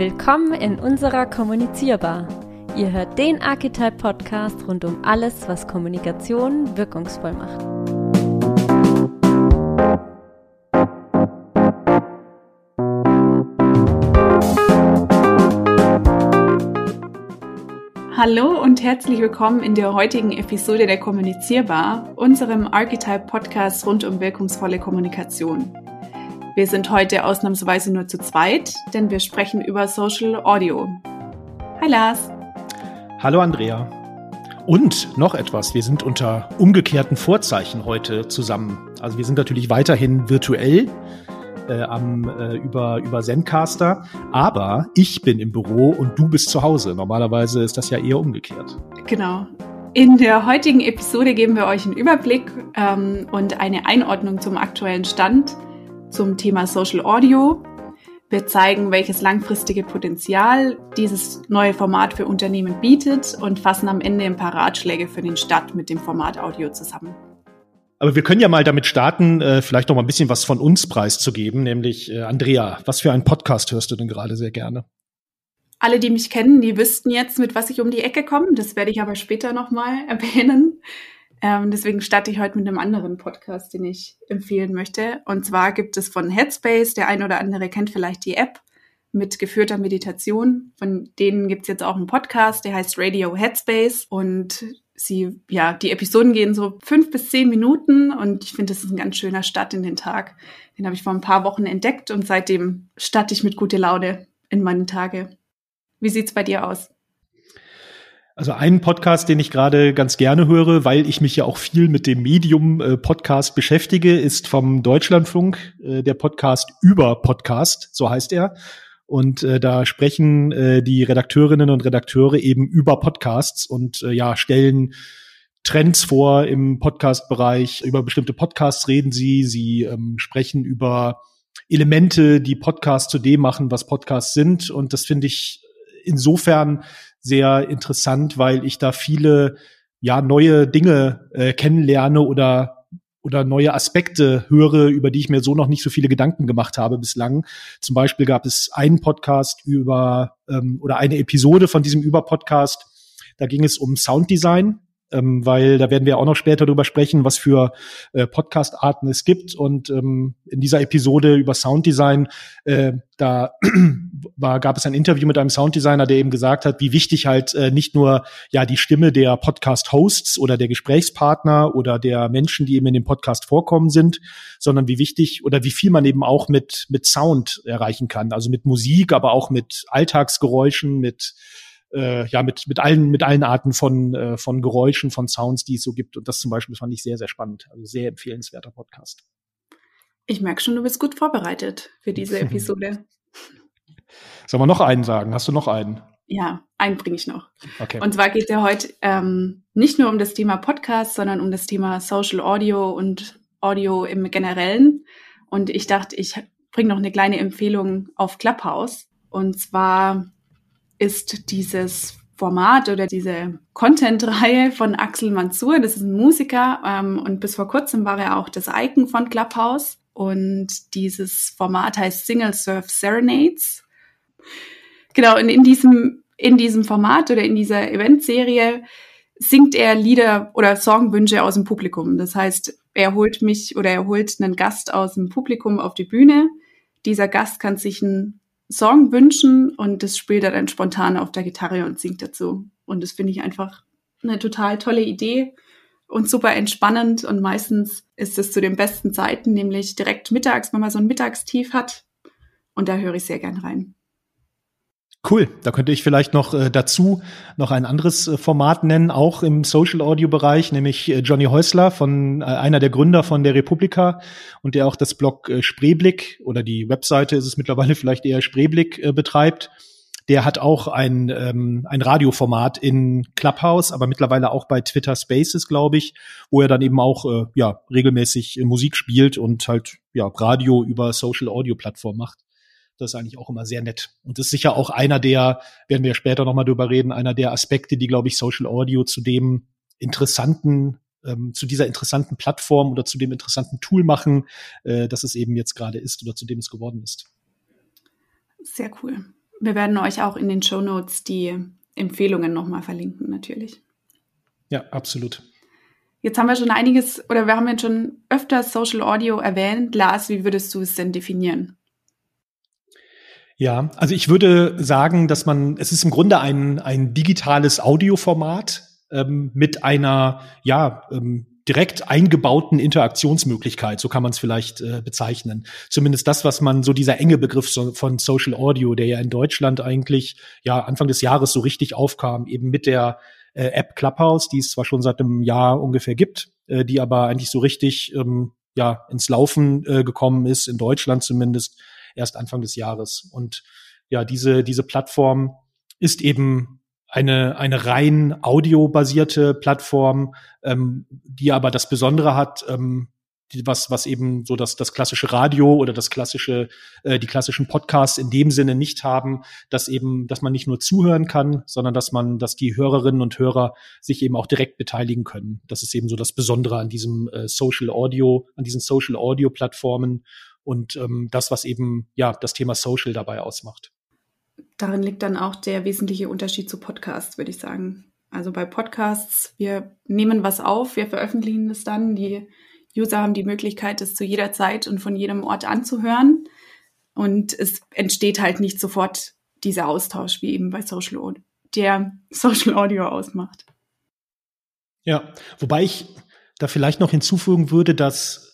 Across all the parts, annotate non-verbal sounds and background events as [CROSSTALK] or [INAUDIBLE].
Willkommen in unserer Kommunizierbar. Ihr hört den Archetype Podcast rund um alles, was Kommunikation wirkungsvoll macht. Hallo und herzlich willkommen in der heutigen Episode der Kommunizierbar, unserem Archetype Podcast rund um wirkungsvolle Kommunikation. Wir sind heute ausnahmsweise nur zu zweit, denn wir sprechen über Social Audio. Hi Lars. Hallo Andrea. Und noch etwas, wir sind unter umgekehrten Vorzeichen heute zusammen. Also wir sind natürlich weiterhin virtuell äh, am, äh, über, über Zencaster, aber ich bin im Büro und du bist zu Hause. Normalerweise ist das ja eher umgekehrt. Genau. In der heutigen Episode geben wir euch einen Überblick ähm, und eine Einordnung zum aktuellen Stand zum Thema Social Audio. Wir zeigen, welches langfristige Potenzial dieses neue Format für Unternehmen bietet und fassen am Ende ein paar Ratschläge für den Start mit dem Format Audio zusammen. Aber wir können ja mal damit starten, äh, vielleicht noch mal ein bisschen was von uns preiszugeben, nämlich äh, Andrea, was für einen Podcast hörst du denn gerade sehr gerne? Alle, die mich kennen, die wüssten jetzt, mit was ich um die Ecke komme. Das werde ich aber später noch mal [LAUGHS] erwähnen. Ähm, deswegen starte ich heute mit einem anderen Podcast, den ich empfehlen möchte. Und zwar gibt es von Headspace, der ein oder andere kennt vielleicht die App mit geführter Meditation. Von denen gibt's jetzt auch einen Podcast, der heißt Radio Headspace. Und sie, ja, die Episoden gehen so fünf bis zehn Minuten und ich finde, das ist ein ganz schöner Start in den Tag. Den habe ich vor ein paar Wochen entdeckt und seitdem starte ich mit gute Laune in meinen Tage. Wie sieht's bei dir aus? Also einen Podcast, den ich gerade ganz gerne höre, weil ich mich ja auch viel mit dem Medium äh, Podcast beschäftige, ist vom Deutschlandfunk äh, der Podcast über Podcast, so heißt er. Und äh, da sprechen äh, die Redakteurinnen und Redakteure eben über Podcasts und äh, ja, stellen Trends vor im Podcast-Bereich. Über bestimmte Podcasts reden sie. Sie ähm, sprechen über Elemente, die Podcasts zu dem machen, was Podcasts sind. Und das finde ich insofern sehr interessant, weil ich da viele ja neue Dinge äh, kennenlerne oder oder neue Aspekte höre, über die ich mir so noch nicht so viele Gedanken gemacht habe bislang. Zum Beispiel gab es einen Podcast über ähm, oder eine Episode von diesem Über-Podcast. Da ging es um Sounddesign ähm, weil da werden wir auch noch später drüber sprechen, was für äh, Podcast-Arten es gibt. Und ähm, in dieser Episode über Sounddesign, äh, da war, gab es ein Interview mit einem Sounddesigner, der eben gesagt hat, wie wichtig halt äh, nicht nur ja die Stimme der Podcast-Hosts oder der Gesprächspartner oder der Menschen, die eben in dem Podcast vorkommen sind, sondern wie wichtig oder wie viel man eben auch mit mit Sound erreichen kann, also mit Musik, aber auch mit Alltagsgeräuschen, mit äh, ja mit mit allen mit allen Arten von äh, von Geräuschen, von Sounds, die es so gibt. Und das zum Beispiel fand ich sehr sehr spannend, also sehr empfehlenswerter Podcast. Ich merke schon, du bist gut vorbereitet für diese [LAUGHS] Episode. Sollen wir noch einen sagen? Hast du noch einen? Ja, einen bringe ich noch. Okay. Und zwar geht es ja heute ähm, nicht nur um das Thema Podcast, sondern um das Thema Social Audio und Audio im Generellen. Und ich dachte, ich bringe noch eine kleine Empfehlung auf Clubhouse. Und zwar ist dieses Format oder diese Content-Reihe von Axel Mansur. Das ist ein Musiker ähm, und bis vor kurzem war er auch das Icon von Clubhouse. Und dieses Format heißt Single Surf Serenades. Genau, und in diesem, in diesem Format oder in dieser Eventserie singt er Lieder oder Songwünsche aus dem Publikum. Das heißt, er holt mich oder er holt einen Gast aus dem Publikum auf die Bühne. Dieser Gast kann sich ein Song wünschen und das spielt er dann spontan auf der Gitarre und singt dazu. Und das finde ich einfach eine total tolle Idee und super entspannend. Und meistens ist es zu den besten Zeiten, nämlich direkt mittags, wenn man so ein Mittagstief hat. Und da höre ich sehr gern rein. Cool, da könnte ich vielleicht noch äh, dazu noch ein anderes äh, Format nennen, auch im Social Audio Bereich, nämlich äh, Johnny Häusler von äh, einer der Gründer von der Republika und der auch das Blog äh, Spreeblick oder die Webseite ist es mittlerweile [LAUGHS] vielleicht eher Spreeblick äh, betreibt. Der hat auch ein, ähm, ein Radioformat in Clubhouse, aber mittlerweile auch bei Twitter Spaces, glaube ich, wo er dann eben auch ja regelmäßig Musik spielt und halt ja Radio über Social Audio Plattform macht. Das ist eigentlich auch immer sehr nett. Und das ist sicher auch einer der, werden wir später nochmal drüber reden, einer der Aspekte, die, glaube ich, Social Audio zu dem interessanten, ähm, zu dieser interessanten Plattform oder zu dem interessanten Tool machen, äh, das es eben jetzt gerade ist oder zu dem es geworden ist. Sehr cool. Wir werden euch auch in den Show Notes die Empfehlungen nochmal verlinken, natürlich. Ja, absolut. Jetzt haben wir schon einiges, oder wir haben jetzt schon öfter Social Audio erwähnt. Lars, wie würdest du es denn definieren? Ja, also ich würde sagen, dass man, es ist im Grunde ein, ein digitales Audioformat ähm, mit einer, ja, ähm, direkt eingebauten Interaktionsmöglichkeit, so kann man es vielleicht äh, bezeichnen. Zumindest das, was man so dieser enge Begriff so, von Social Audio, der ja in Deutschland eigentlich ja Anfang des Jahres so richtig aufkam, eben mit der äh, App Clubhouse, die es zwar schon seit einem Jahr ungefähr gibt, äh, die aber eigentlich so richtig ähm, ja ins Laufen äh, gekommen ist, in Deutschland zumindest erst Anfang des Jahres. Und ja, diese diese Plattform ist eben eine, eine rein audiobasierte Plattform, ähm, die aber das Besondere hat, ähm, die, was, was eben so das, das klassische Radio oder das klassische, äh, die klassischen Podcasts in dem Sinne nicht haben, dass eben, dass man nicht nur zuhören kann, sondern dass man, dass die Hörerinnen und Hörer sich eben auch direkt beteiligen können. Das ist eben so das Besondere an diesem äh, Social Audio, an diesen Social Audio Plattformen und ähm, das, was eben ja das Thema Social dabei ausmacht darin liegt dann auch der wesentliche Unterschied zu Podcasts, würde ich sagen. Also bei Podcasts, wir nehmen was auf, wir veröffentlichen es dann. Die User haben die Möglichkeit, es zu jeder Zeit und von jedem Ort anzuhören. Und es entsteht halt nicht sofort dieser Austausch, wie eben bei Social Audio, der [LAUGHS] Social Audio ausmacht. Ja, wobei ich da vielleicht noch hinzufügen würde, dass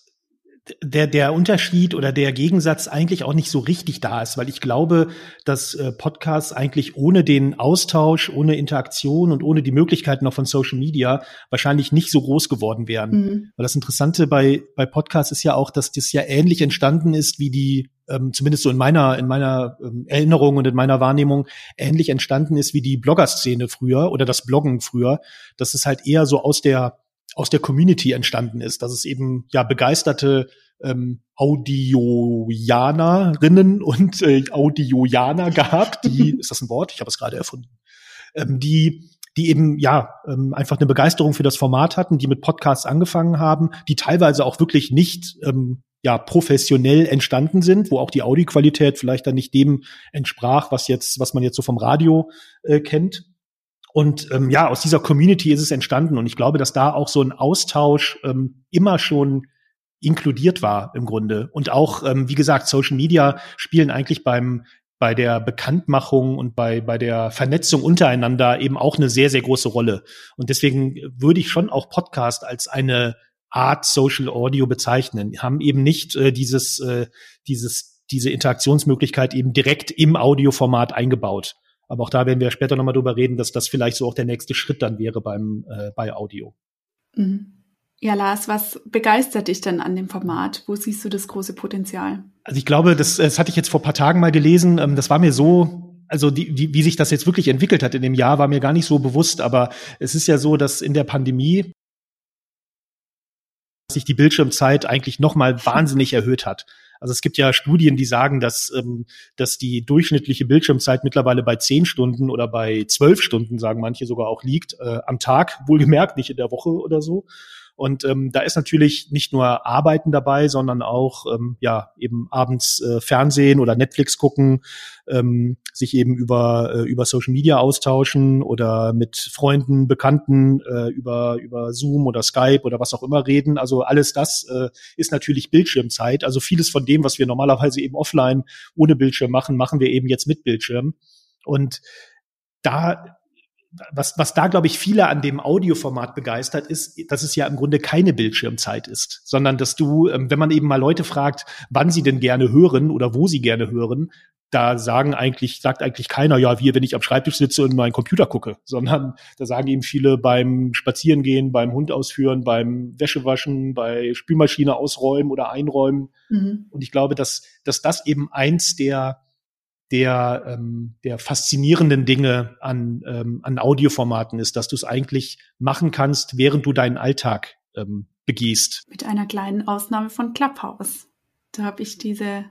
der, der Unterschied oder der Gegensatz eigentlich auch nicht so richtig da ist, weil ich glaube, dass äh, Podcasts eigentlich ohne den Austausch, ohne Interaktion und ohne die Möglichkeiten noch von Social Media wahrscheinlich nicht so groß geworden wären. Mhm. Weil das Interessante bei, bei Podcasts ist ja auch, dass das ja ähnlich entstanden ist wie die, ähm, zumindest so in meiner, in meiner ähm, Erinnerung und in meiner Wahrnehmung, ähnlich entstanden ist wie die Blogger-Szene früher oder das Bloggen früher. Das ist halt eher so aus der aus der Community entstanden ist, dass es eben ja begeisterte ähm, Audioianerinnen und äh, Audioianer gab, die, [LAUGHS] ist das ein Wort? Ich habe es gerade erfunden, ähm, die die eben ja ähm, einfach eine Begeisterung für das Format hatten, die mit Podcasts angefangen haben, die teilweise auch wirklich nicht ähm, ja professionell entstanden sind, wo auch die Audioqualität vielleicht dann nicht dem entsprach, was jetzt was man jetzt so vom Radio äh, kennt. Und ähm, ja, aus dieser Community ist es entstanden. Und ich glaube, dass da auch so ein Austausch ähm, immer schon inkludiert war im Grunde. Und auch, ähm, wie gesagt, Social Media spielen eigentlich beim bei der Bekanntmachung und bei, bei der Vernetzung untereinander eben auch eine sehr, sehr große Rolle. Und deswegen würde ich schon auch Podcast als eine Art Social Audio bezeichnen. Wir haben eben nicht äh, dieses, äh, dieses, diese Interaktionsmöglichkeit eben direkt im Audioformat eingebaut. Aber auch da werden wir später nochmal drüber reden, dass das vielleicht so auch der nächste Schritt dann wäre beim äh, bei Audio. Mhm. Ja, Lars, was begeistert dich denn an dem Format? Wo siehst du das große Potenzial? Also ich glaube, das, das hatte ich jetzt vor paar Tagen mal gelesen. Ähm, das war mir so, also die, die, wie sich das jetzt wirklich entwickelt hat in dem Jahr, war mir gar nicht so bewusst. Aber es ist ja so, dass in der Pandemie sich die Bildschirmzeit eigentlich noch mal wahnsinnig erhöht hat. Also es gibt ja Studien, die sagen, dass, ähm, dass die durchschnittliche Bildschirmzeit mittlerweile bei zehn Stunden oder bei zwölf Stunden, sagen manche sogar auch, liegt äh, am Tag, wohlgemerkt, nicht in der Woche oder so. Und ähm, da ist natürlich nicht nur Arbeiten dabei, sondern auch ähm, ja eben abends äh, Fernsehen oder Netflix gucken, ähm, sich eben über äh, über Social Media austauschen oder mit Freunden, Bekannten äh, über über Zoom oder Skype oder was auch immer reden. Also alles das äh, ist natürlich Bildschirmzeit. Also vieles von dem, was wir normalerweise eben offline ohne Bildschirm machen, machen wir eben jetzt mit Bildschirm. Und da was, was da, glaube ich, viele an dem Audioformat begeistert, ist, dass es ja im Grunde keine Bildschirmzeit ist, sondern dass du, ähm, wenn man eben mal Leute fragt, wann sie denn gerne hören oder wo sie gerne hören, da sagen eigentlich, sagt eigentlich keiner, ja, wie wenn ich am Schreibtisch sitze und meinen Computer gucke, [LAUGHS] sondern da sagen eben viele beim Spazierengehen, beim Hund ausführen, beim Wäschewaschen, bei Spülmaschine ausräumen oder einräumen. Mhm. Und ich glaube, dass, dass das eben eins der der, ähm, der faszinierenden Dinge an, ähm, an Audioformaten ist, dass du es eigentlich machen kannst, während du deinen Alltag ähm, begehst. Mit einer kleinen Ausnahme von Clubhouse. Da habe ich diese,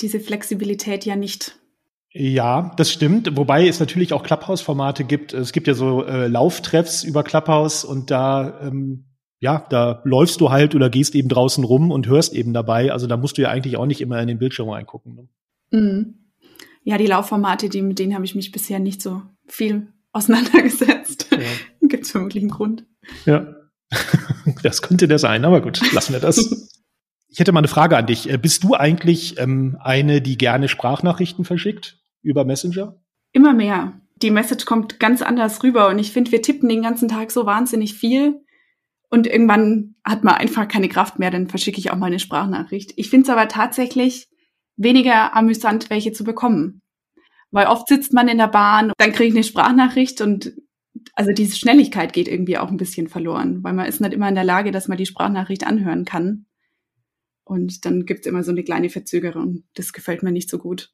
diese Flexibilität ja nicht. Ja, das stimmt. Wobei es natürlich auch Clubhouse-Formate gibt. Es gibt ja so äh, Lauftreffs über Clubhouse und da ähm, ja, da läufst du halt oder gehst eben draußen rum und hörst eben dabei. Also da musst du ja eigentlich auch nicht immer in den Bildschirm reingucken. Ne? Mhm. Ja, die Laufformate, die, mit denen habe ich mich bisher nicht so viel [LAUGHS] auseinandergesetzt. Ja. Gibt es vermutlich einen Grund. Ja. [LAUGHS] das könnte der sein, aber gut, lassen wir das. [LAUGHS] Ich hätte mal eine Frage an dich. Äh, bist du eigentlich ähm, eine, die gerne Sprachnachrichten verschickt über Messenger? Immer mehr. Die Message kommt ganz anders rüber und ich finde, wir tippen den ganzen Tag so wahnsinnig viel und irgendwann hat man einfach keine Kraft mehr, dann verschicke ich auch mal eine Sprachnachricht. Ich finde es aber tatsächlich weniger amüsant, welche zu bekommen. Weil oft sitzt man in der Bahn, dann kriege ich eine Sprachnachricht und also diese Schnelligkeit geht irgendwie auch ein bisschen verloren, weil man ist nicht immer in der Lage, dass man die Sprachnachricht anhören kann. Und dann gibt's immer so eine kleine Verzögerung. Das gefällt mir nicht so gut.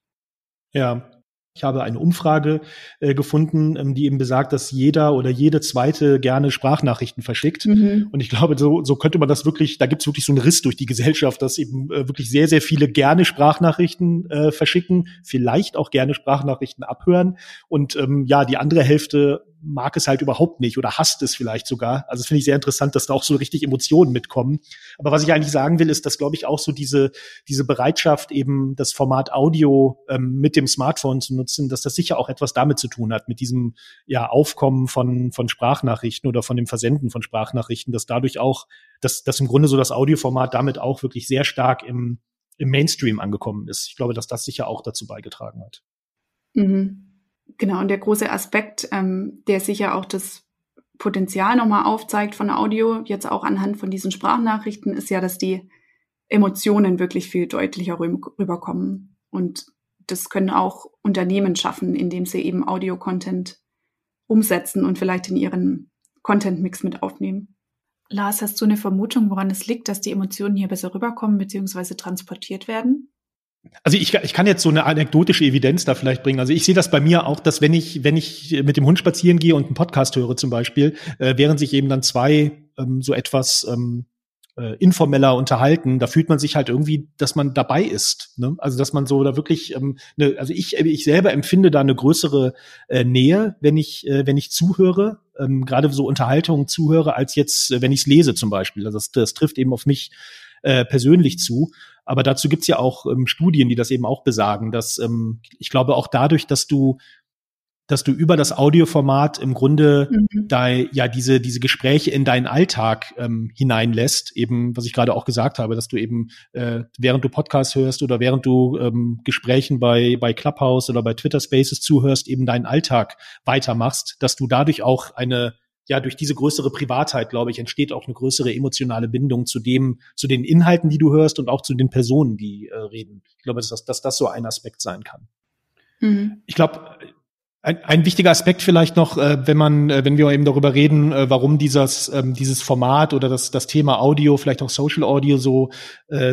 Ja, ich habe eine Umfrage äh, gefunden, ähm, die eben besagt, dass jeder oder jede zweite gerne Sprachnachrichten verschickt. Mhm. Und ich glaube, so, so könnte man das wirklich, da gibt es wirklich so einen Riss durch die Gesellschaft, dass eben äh, wirklich sehr, sehr viele gerne Sprachnachrichten äh, verschicken, vielleicht auch gerne Sprachnachrichten abhören. Und ähm, ja, die andere Hälfte mag es halt überhaupt nicht oder hasst es vielleicht sogar. Also finde ich sehr interessant, dass da auch so richtig Emotionen mitkommen. Aber was ich eigentlich sagen will, ist, dass glaube ich auch so diese diese Bereitschaft eben das Format Audio ähm, mit dem Smartphone zu nutzen, dass das sicher auch etwas damit zu tun hat mit diesem ja Aufkommen von von Sprachnachrichten oder von dem Versenden von Sprachnachrichten, dass dadurch auch dass dass im Grunde so das Audioformat damit auch wirklich sehr stark im im Mainstream angekommen ist. Ich glaube, dass das sicher auch dazu beigetragen hat. Mhm. Genau, und der große Aspekt, ähm, der sicher auch das Potenzial nochmal aufzeigt von Audio, jetzt auch anhand von diesen Sprachnachrichten, ist ja, dass die Emotionen wirklich viel deutlicher rüberkommen. Und das können auch Unternehmen schaffen, indem sie eben Audio-Content umsetzen und vielleicht in ihren Content-Mix mit aufnehmen. Lars, hast du eine Vermutung, woran es liegt, dass die Emotionen hier besser rüberkommen bzw. transportiert werden? Also ich, ich kann jetzt so eine anekdotische Evidenz da vielleicht bringen. Also ich sehe das bei mir auch, dass wenn ich, wenn ich mit dem Hund spazieren gehe und einen Podcast höre zum Beispiel, äh, während sich eben dann zwei ähm, so etwas ähm, äh, informeller unterhalten, da fühlt man sich halt irgendwie, dass man dabei ist. Ne? Also dass man so da wirklich, ähm, ne, also ich, ich selber empfinde da eine größere äh, Nähe, wenn ich, äh, wenn ich zuhöre, ähm, gerade so Unterhaltungen zuhöre, als jetzt, äh, wenn ich es lese zum Beispiel. Also das, das trifft eben auf mich äh, persönlich zu. Aber dazu gibt's ja auch ähm, Studien, die das eben auch besagen, dass ähm, ich glaube auch dadurch, dass du dass du über das Audioformat im Grunde mhm. da ja diese diese Gespräche in deinen Alltag ähm, hineinlässt, eben was ich gerade auch gesagt habe, dass du eben äh, während du Podcasts hörst oder während du ähm, Gesprächen bei bei Clubhouse oder bei Twitter Spaces zuhörst, eben deinen Alltag weitermachst, dass du dadurch auch eine ja, durch diese größere Privatheit, glaube ich, entsteht auch eine größere emotionale Bindung zu dem, zu den Inhalten, die du hörst und auch zu den Personen, die äh, reden. Ich glaube, dass, dass das so ein Aspekt sein kann. Mhm. Ich glaube, ein, ein wichtiger Aspekt vielleicht noch, äh, wenn man, äh, wenn wir eben darüber reden, äh, warum dieses ähm, dieses Format oder das das Thema Audio, vielleicht auch Social Audio so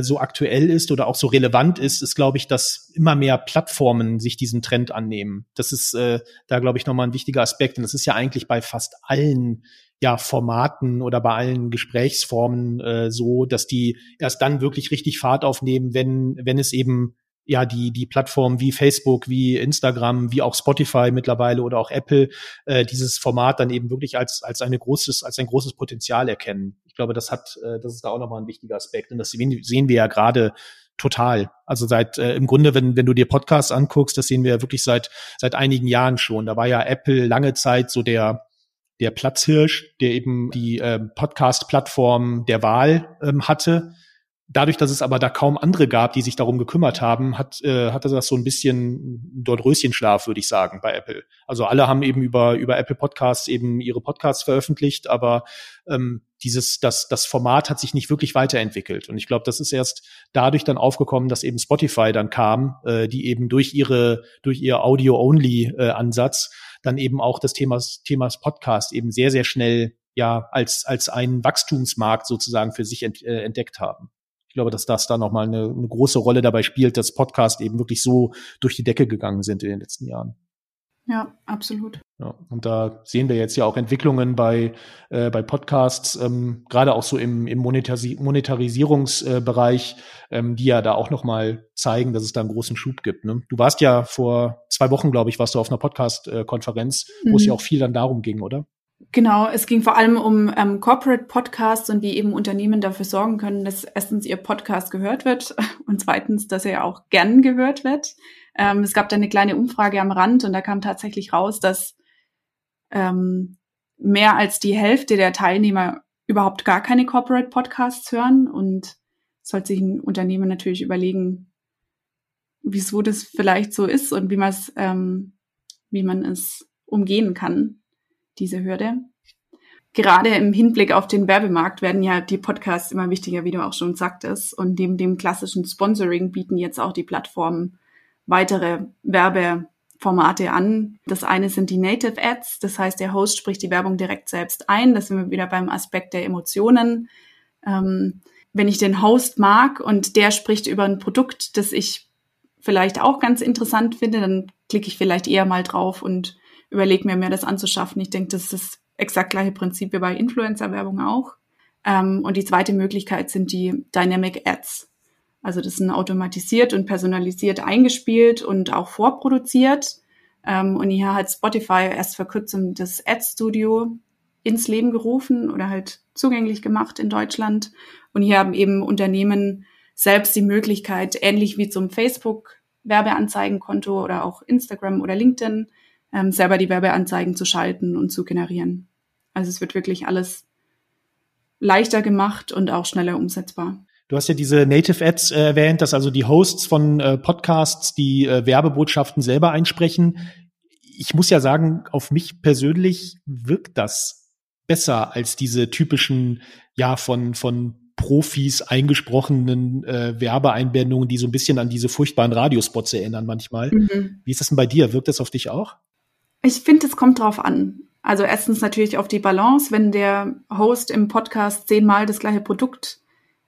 so aktuell ist oder auch so relevant ist, ist glaube ich, dass immer mehr Plattformen sich diesen Trend annehmen. Das ist äh, da glaube ich nochmal ein wichtiger Aspekt, und das ist ja eigentlich bei fast allen ja, Formaten oder bei allen Gesprächsformen äh, so, dass die erst dann wirklich richtig Fahrt aufnehmen, wenn, wenn es eben ja die die Plattformen wie Facebook, wie Instagram, wie auch Spotify mittlerweile oder auch Apple äh, dieses Format dann eben wirklich als als eine großes als ein großes Potenzial erkennen. Ich glaube, das hat äh, das ist da auch nochmal ein wichtiger Aspekt und das sehen, sehen wir ja gerade total. Also seit äh, im Grunde, wenn wenn du dir Podcasts anguckst, das sehen wir ja wirklich seit seit einigen Jahren schon. Da war ja Apple lange Zeit so der der Platzhirsch, der eben die äh, Podcast-Plattform der Wahl ähm, hatte Dadurch, dass es aber da kaum andere gab, die sich darum gekümmert haben, hat, äh, hatte das so ein bisschen dort Röschenschlaf, würde ich sagen, bei Apple. Also alle haben eben über, über Apple Podcasts eben ihre Podcasts veröffentlicht, aber ähm, dieses, das, das Format hat sich nicht wirklich weiterentwickelt. Und ich glaube, das ist erst dadurch dann aufgekommen, dass eben Spotify dann kam, äh, die eben durch ihre, durch ihr Audio-Only-Ansatz äh, dann eben auch das Thema, Themas Podcast eben sehr, sehr schnell ja als, als einen Wachstumsmarkt sozusagen für sich ent, äh, entdeckt haben ich glaube, dass das da nochmal eine, eine große Rolle dabei spielt, dass Podcasts eben wirklich so durch die Decke gegangen sind in den letzten Jahren. Ja, absolut. Ja, und da sehen wir jetzt ja auch Entwicklungen bei, äh, bei Podcasts, ähm, gerade auch so im, im Monetaris Monetarisierungsbereich, äh, ähm, die ja da auch nochmal zeigen, dass es da einen großen Schub gibt. Ne? Du warst ja vor zwei Wochen, glaube ich, warst du auf einer Podcast-Konferenz, mhm. wo es ja mhm. auch viel dann darum ging, oder? Genau, es ging vor allem um ähm, Corporate Podcasts und wie eben Unternehmen dafür sorgen können, dass erstens ihr Podcast gehört wird [LAUGHS] und zweitens, dass er auch gern gehört wird. Ähm, es gab da eine kleine Umfrage am Rand und da kam tatsächlich raus, dass ähm, mehr als die Hälfte der Teilnehmer überhaupt gar keine Corporate Podcasts hören und sollte sich ein Unternehmen natürlich überlegen, wieso das vielleicht so ist und wie man es, ähm, wie man es umgehen kann, diese Hürde. Gerade im Hinblick auf den Werbemarkt werden ja die Podcasts immer wichtiger, wie du auch schon sagtest. Und neben dem klassischen Sponsoring bieten jetzt auch die Plattformen weitere Werbeformate an. Das eine sind die Native Ads, das heißt, der Host spricht die Werbung direkt selbst ein. Das sind wir wieder beim Aspekt der Emotionen. Ähm, wenn ich den Host mag und der spricht über ein Produkt, das ich vielleicht auch ganz interessant finde, dann klicke ich vielleicht eher mal drauf und überlege mir, mir das anzuschaffen. Ich denke, das ist das exakt gleiche Prinzip wie bei Influencer-Werbung auch. Ähm, und die zweite Möglichkeit sind die Dynamic Ads. Also das sind automatisiert und personalisiert eingespielt und auch vorproduziert. Ähm, und hier hat Spotify erst vor kurzem das Ad Studio ins Leben gerufen oder halt zugänglich gemacht in Deutschland. Und hier haben eben Unternehmen selbst die Möglichkeit, ähnlich wie zum Facebook Werbeanzeigenkonto oder auch Instagram oder LinkedIn, ähm, selber die Werbeanzeigen zu schalten und zu generieren. Also es wird wirklich alles leichter gemacht und auch schneller umsetzbar. Du hast ja diese Native Ads äh, erwähnt, dass also die Hosts von äh, Podcasts die äh, Werbebotschaften selber einsprechen. Ich muss ja sagen, auf mich persönlich wirkt das besser als diese typischen, ja, von, von Profis eingesprochenen äh, Werbeeinblendungen, die so ein bisschen an diese furchtbaren Radiospots erinnern manchmal. Mhm. Wie ist das denn bei dir? Wirkt das auf dich auch? Ich finde, es kommt drauf an. Also erstens natürlich auf die Balance, wenn der Host im Podcast zehnmal das gleiche Produkt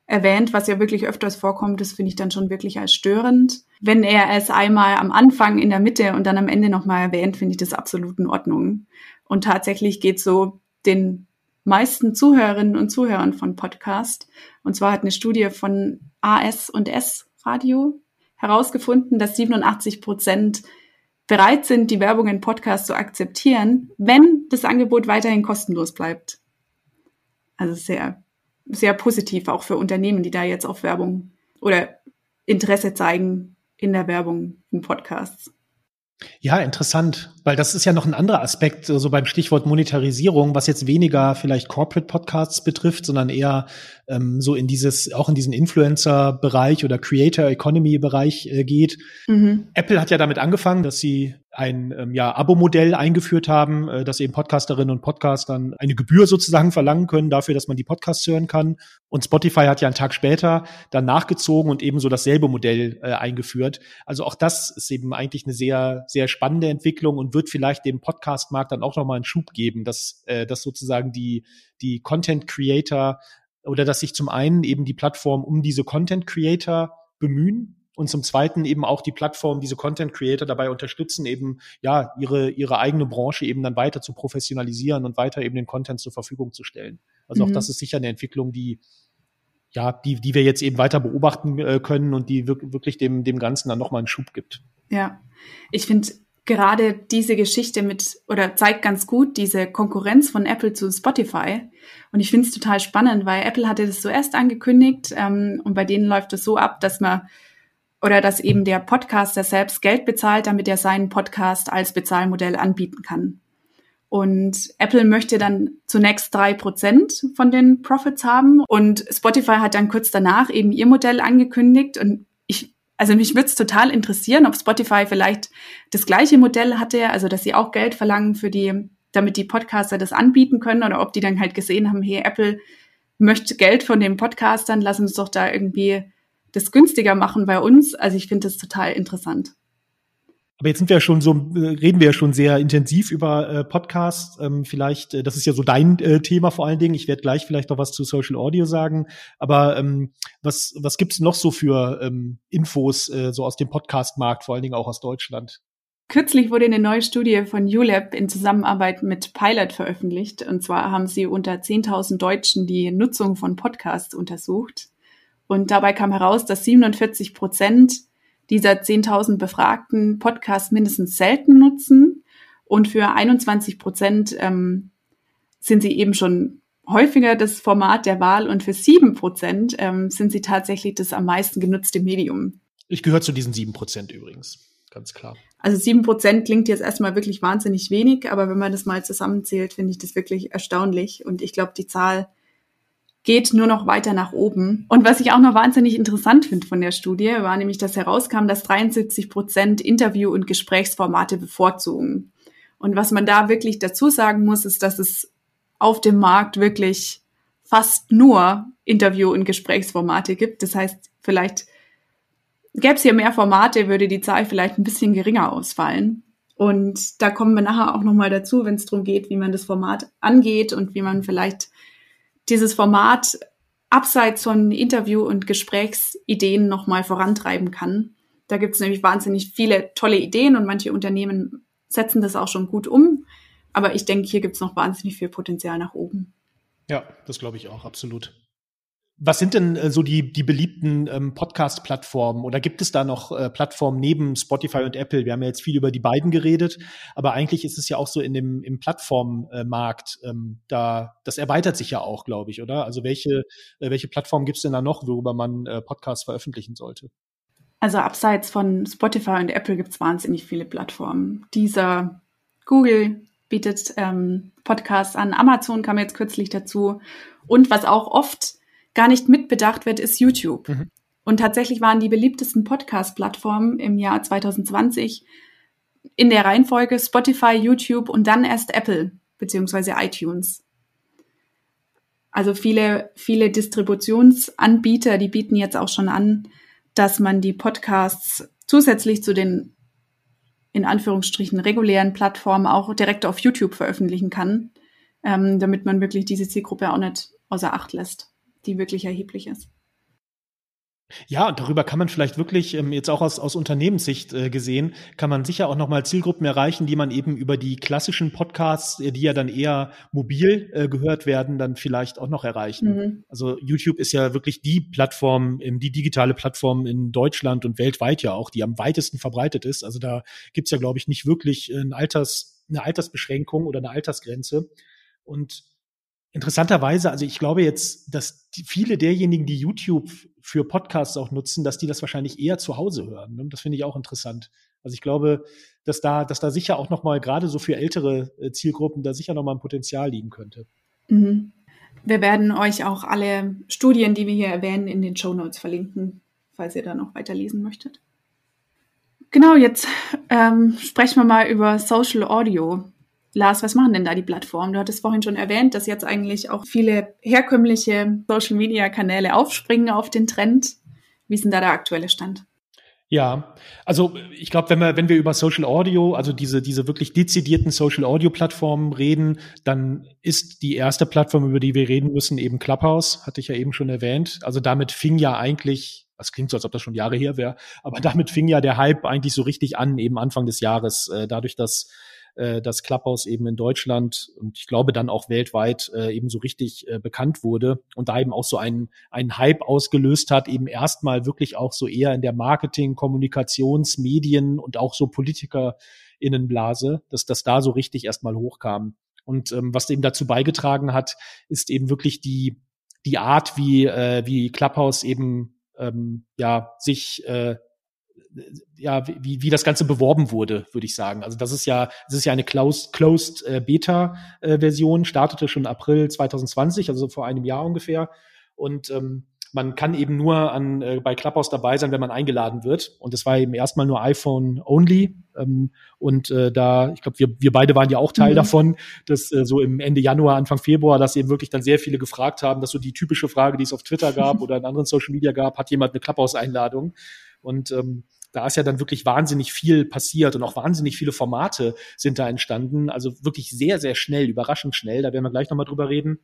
erwähnt, was ja wirklich öfters vorkommt, das finde ich dann schon wirklich als störend. Wenn er es einmal am Anfang, in der Mitte und dann am Ende nochmal erwähnt, finde ich das absolut in Ordnung. Und tatsächlich geht so den meisten Zuhörerinnen und Zuhörern von Podcast. Und zwar hat eine Studie von AS und S Radio herausgefunden, dass 87 Prozent bereit sind, die Werbung in Podcast zu akzeptieren, wenn das Angebot weiterhin kostenlos bleibt. Also sehr, sehr positiv auch für Unternehmen, die da jetzt auf Werbung oder Interesse zeigen in der Werbung in Podcasts. Ja, interessant, weil das ist ja noch ein anderer Aspekt, so beim Stichwort Monetarisierung, was jetzt weniger vielleicht Corporate Podcasts betrifft, sondern eher ähm, so in dieses, auch in diesen Influencer-Bereich oder Creator Economy-Bereich äh, geht. Mhm. Apple hat ja damit angefangen, dass sie ein ähm, ja, Abo-Modell eingeführt haben, äh, dass eben Podcasterinnen und Podcastern eine Gebühr sozusagen verlangen können dafür, dass man die Podcasts hören kann. Und Spotify hat ja einen Tag später dann nachgezogen und eben so dasselbe Modell äh, eingeführt. Also auch das ist eben eigentlich eine sehr, sehr spannende Entwicklung und wird vielleicht dem Podcast-Markt dann auch nochmal einen Schub geben, dass, äh, dass sozusagen die, die Content-Creator oder dass sich zum einen eben die Plattform um diese Content-Creator bemühen und zum Zweiten eben auch die Plattform, diese Content Creator dabei unterstützen, eben ja ihre ihre eigene Branche eben dann weiter zu professionalisieren und weiter eben den Content zur Verfügung zu stellen. Also mhm. auch das ist sicher eine Entwicklung, die ja die die wir jetzt eben weiter beobachten äh, können und die wirklich dem dem Ganzen dann nochmal einen Schub gibt. Ja, ich finde gerade diese Geschichte mit oder zeigt ganz gut diese Konkurrenz von Apple zu Spotify. Und ich finde es total spannend, weil Apple hatte das zuerst angekündigt ähm, und bei denen läuft es so ab, dass man oder dass eben der Podcaster selbst Geld bezahlt, damit er seinen Podcast als Bezahlmodell anbieten kann. Und Apple möchte dann zunächst drei Prozent von den Profits haben. Und Spotify hat dann kurz danach eben ihr Modell angekündigt. Und ich, also mich würde es total interessieren, ob Spotify vielleicht das gleiche Modell hatte, also dass sie auch Geld verlangen für die, damit die Podcaster das anbieten können. Oder ob die dann halt gesehen haben, hey, Apple möchte Geld von den Podcastern, lass uns doch da irgendwie das günstiger machen bei uns. Also ich finde das total interessant. Aber jetzt sind wir ja schon so, reden wir ja schon sehr intensiv über äh, Podcasts. Ähm, vielleicht, äh, das ist ja so dein äh, Thema vor allen Dingen. Ich werde gleich vielleicht noch was zu Social Audio sagen. Aber ähm, was, was gibt's noch so für ähm, Infos äh, so aus dem Podcast-Markt, vor allen Dingen auch aus Deutschland? Kürzlich wurde eine neue Studie von ULab in Zusammenarbeit mit Pilot veröffentlicht. Und zwar haben sie unter 10.000 Deutschen die Nutzung von Podcasts untersucht. Und dabei kam heraus, dass 47 Prozent dieser 10.000 Befragten Podcasts mindestens selten nutzen und für 21 Prozent ähm, sind sie eben schon häufiger das Format der Wahl und für sieben Prozent ähm, sind sie tatsächlich das am meisten genutzte Medium. Ich gehöre zu diesen sieben Prozent übrigens, ganz klar. Also sieben Prozent klingt jetzt erstmal wirklich wahnsinnig wenig, aber wenn man das mal zusammenzählt, finde ich das wirklich erstaunlich. Und ich glaube, die Zahl geht nur noch weiter nach oben. Und was ich auch noch wahnsinnig interessant finde von der Studie, war nämlich, dass herauskam, dass 73 Prozent Interview- und Gesprächsformate bevorzugen. Und was man da wirklich dazu sagen muss, ist, dass es auf dem Markt wirklich fast nur Interview- und Gesprächsformate gibt. Das heißt, vielleicht gäbe es hier mehr Formate, würde die Zahl vielleicht ein bisschen geringer ausfallen. Und da kommen wir nachher auch nochmal dazu, wenn es darum geht, wie man das Format angeht und wie man vielleicht dieses Format abseits von Interview- und Gesprächsideen nochmal vorantreiben kann. Da gibt es nämlich wahnsinnig viele tolle Ideen und manche Unternehmen setzen das auch schon gut um. Aber ich denke, hier gibt es noch wahnsinnig viel Potenzial nach oben. Ja, das glaube ich auch, absolut. Was sind denn äh, so die, die beliebten ähm, Podcast-Plattformen oder gibt es da noch äh, Plattformen neben Spotify und Apple? Wir haben ja jetzt viel über die beiden geredet, aber eigentlich ist es ja auch so in dem im Plattformmarkt, ähm, da das erweitert sich ja auch, glaube ich, oder? Also welche, äh, welche Plattformen gibt es denn da noch, worüber man äh, Podcasts veröffentlichen sollte? Also abseits von Spotify und Apple gibt es wahnsinnig viele Plattformen. Dieser Google, bietet ähm, Podcasts an. Amazon kam jetzt kürzlich dazu. Und was auch oft gar nicht mitbedacht wird, ist YouTube. Mhm. Und tatsächlich waren die beliebtesten Podcast-Plattformen im Jahr 2020 in der Reihenfolge Spotify, YouTube und dann erst Apple beziehungsweise iTunes. Also viele, viele Distributionsanbieter, die bieten jetzt auch schon an, dass man die Podcasts zusätzlich zu den in Anführungsstrichen regulären Plattformen auch direkt auf YouTube veröffentlichen kann, ähm, damit man wirklich diese Zielgruppe auch nicht außer Acht lässt, die wirklich erheblich ist. Ja, und darüber kann man vielleicht wirklich, ähm, jetzt auch aus, aus Unternehmenssicht äh, gesehen, kann man sicher auch nochmal Zielgruppen erreichen, die man eben über die klassischen Podcasts, äh, die ja dann eher mobil äh, gehört werden, dann vielleicht auch noch erreichen. Mhm. Also YouTube ist ja wirklich die Plattform, ähm, die digitale Plattform in Deutschland und weltweit ja auch, die am weitesten verbreitet ist. Also da gibt's ja, glaube ich, nicht wirklich ein Alters, eine Altersbeschränkung oder eine Altersgrenze. Und interessanterweise, also ich glaube jetzt, dass viele derjenigen, die YouTube für Podcasts auch nutzen, dass die das wahrscheinlich eher zu Hause hören. Ne? Das finde ich auch interessant. Also ich glaube, dass da, dass da sicher auch noch mal gerade so für ältere äh, Zielgruppen da sicher noch mal ein Potenzial liegen könnte. Mhm. Wir werden euch auch alle Studien, die wir hier erwähnen, in den Show Notes verlinken, falls ihr da noch weiterlesen möchtet. Genau, jetzt ähm, sprechen wir mal über Social Audio. Lars, was machen denn da die Plattformen? Du hattest vorhin schon erwähnt, dass jetzt eigentlich auch viele herkömmliche Social-Media-Kanäle aufspringen auf den Trend. Wie ist denn da der aktuelle Stand? Ja, also ich glaube, wenn wir, wenn wir über Social Audio, also diese, diese wirklich dezidierten Social Audio Plattformen reden, dann ist die erste Plattform, über die wir reden müssen, eben Clubhouse, hatte ich ja eben schon erwähnt. Also damit fing ja eigentlich, das klingt so, als ob das schon Jahre her wäre, aber [LAUGHS] damit fing ja der Hype eigentlich so richtig an, eben Anfang des Jahres, äh, dadurch, dass äh, das Clubhouse eben in Deutschland und ich glaube dann auch weltweit äh, eben so richtig äh, bekannt wurde und da eben auch so einen, einen Hype ausgelöst hat, eben erstmal wirklich auch so eher in der Marketing, Kommunikations, Medien und auch so PolitikerInnenblase, dass das da so richtig erstmal hochkam. Und ähm, was eben dazu beigetragen hat, ist eben wirklich die, die Art, wie, äh, wie Clubhouse eben ähm, ja sich äh, ja, wie, wie das Ganze beworben wurde, würde ich sagen. Also das ist ja, das ist ja eine Closed, Closed äh, Beta-Version, äh, startete schon April 2020, also vor einem Jahr ungefähr. Und ähm, man kann eben nur an, äh, bei Clubhouse dabei sein, wenn man eingeladen wird. Und das war eben erstmal nur iPhone only. Ähm, und äh, da, ich glaube, wir, wir beide waren ja auch Teil mhm. davon, dass äh, so im Ende Januar, Anfang Februar, dass eben wirklich dann sehr viele gefragt haben, dass so die typische Frage, die es auf Twitter gab [LAUGHS] oder in anderen Social Media gab, hat jemand eine Clubhouse-Einladung? Und ähm, da ist ja dann wirklich wahnsinnig viel passiert und auch wahnsinnig viele Formate sind da entstanden. Also wirklich sehr, sehr schnell, überraschend schnell. Da werden wir gleich nochmal drüber reden.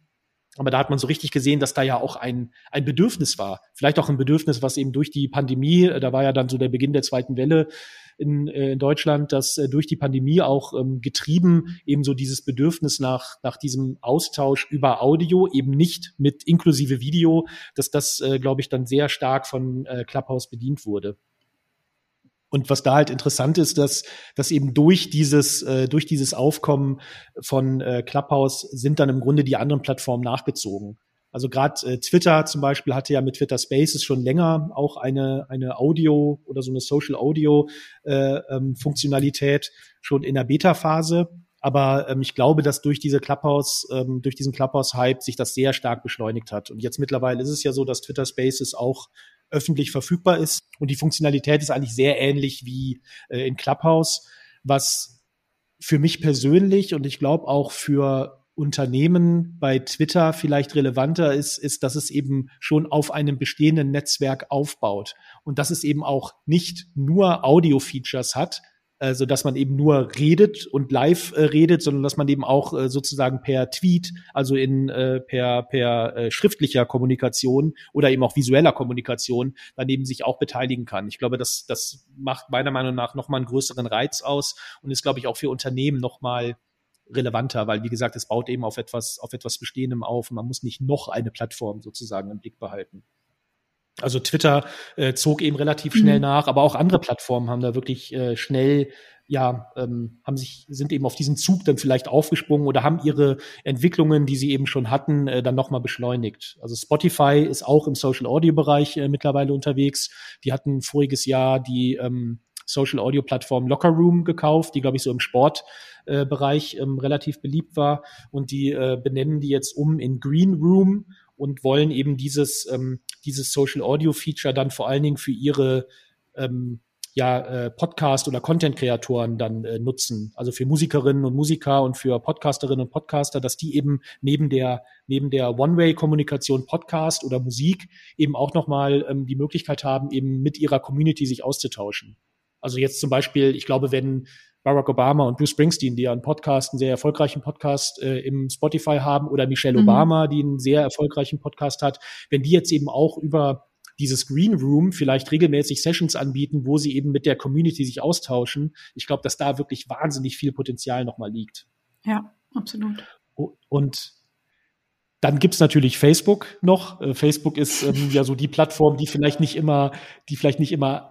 Aber da hat man so richtig gesehen, dass da ja auch ein, ein Bedürfnis war. Vielleicht auch ein Bedürfnis, was eben durch die Pandemie, da war ja dann so der Beginn der zweiten Welle in, äh, in Deutschland, dass äh, durch die Pandemie auch ähm, getrieben eben so dieses Bedürfnis nach, nach diesem Austausch über Audio, eben nicht mit inklusive Video, dass das, äh, glaube ich, dann sehr stark von äh, Clubhouse bedient wurde. Und was da halt interessant ist, dass, dass eben durch dieses, äh, durch dieses Aufkommen von äh, Clubhouse sind dann im Grunde die anderen Plattformen nachgezogen. Also gerade äh, Twitter zum Beispiel hatte ja mit Twitter Spaces schon länger auch eine, eine Audio oder so eine Social Audio äh, ähm, Funktionalität schon in der Beta-Phase. Aber ähm, ich glaube, dass durch diese Clubhouse, ähm, durch diesen Clubhouse-Hype sich das sehr stark beschleunigt hat. Und jetzt mittlerweile ist es ja so, dass Twitter Spaces auch öffentlich verfügbar ist. Und die Funktionalität ist eigentlich sehr ähnlich wie äh, in Clubhouse, was für mich persönlich und ich glaube auch für Unternehmen bei Twitter vielleicht relevanter ist, ist, dass es eben schon auf einem bestehenden Netzwerk aufbaut und dass es eben auch nicht nur Audio-Features hat, äh, so dass man eben nur redet und live äh, redet, sondern dass man eben auch äh, sozusagen per Tweet, also in äh, per per äh, schriftlicher Kommunikation oder eben auch visueller Kommunikation dann eben sich auch beteiligen kann. Ich glaube, das das macht meiner Meinung nach noch mal einen größeren Reiz aus und ist glaube ich auch für Unternehmen noch mal relevanter, weil wie gesagt, es baut eben auf etwas auf etwas Bestehendem auf und man muss nicht noch eine Plattform sozusagen im Blick behalten. Also Twitter äh, zog eben relativ schnell mhm. nach, aber auch andere Plattformen haben da wirklich äh, schnell ja, ähm, haben sich, sind eben auf diesen Zug dann vielleicht aufgesprungen oder haben ihre Entwicklungen, die sie eben schon hatten, äh, dann nochmal beschleunigt. Also Spotify ist auch im Social Audio Bereich äh, mittlerweile unterwegs. Die hatten voriges Jahr die ähm, Social Audio Plattform Locker Room gekauft, die glaube ich so im Sportbereich äh, ähm, relativ beliebt war und die äh, benennen die jetzt um in Green Room und wollen eben dieses, ähm, dieses Social Audio Feature dann vor allen Dingen für ihre ähm, ja, äh, Podcast- oder Content-Kreatoren dann äh, nutzen. Also für Musikerinnen und Musiker und für Podcasterinnen und Podcaster, dass die eben neben der, neben der One-Way-Kommunikation Podcast oder Musik eben auch nochmal ähm, die Möglichkeit haben, eben mit ihrer Community sich auszutauschen. Also jetzt zum Beispiel, ich glaube, wenn Barack Obama und Bruce Springsteen, die ja einen Podcast, einen sehr erfolgreichen Podcast äh, im Spotify haben, oder Michelle mhm. Obama, die einen sehr erfolgreichen Podcast hat, wenn die jetzt eben auch über dieses Green Room vielleicht regelmäßig Sessions anbieten, wo sie eben mit der Community sich austauschen. Ich glaube, dass da wirklich wahnsinnig viel Potenzial nochmal liegt. Ja, absolut. Und dann gibt's natürlich Facebook noch. Äh, Facebook ist ähm, ja so die Plattform, die vielleicht nicht immer, die vielleicht nicht immer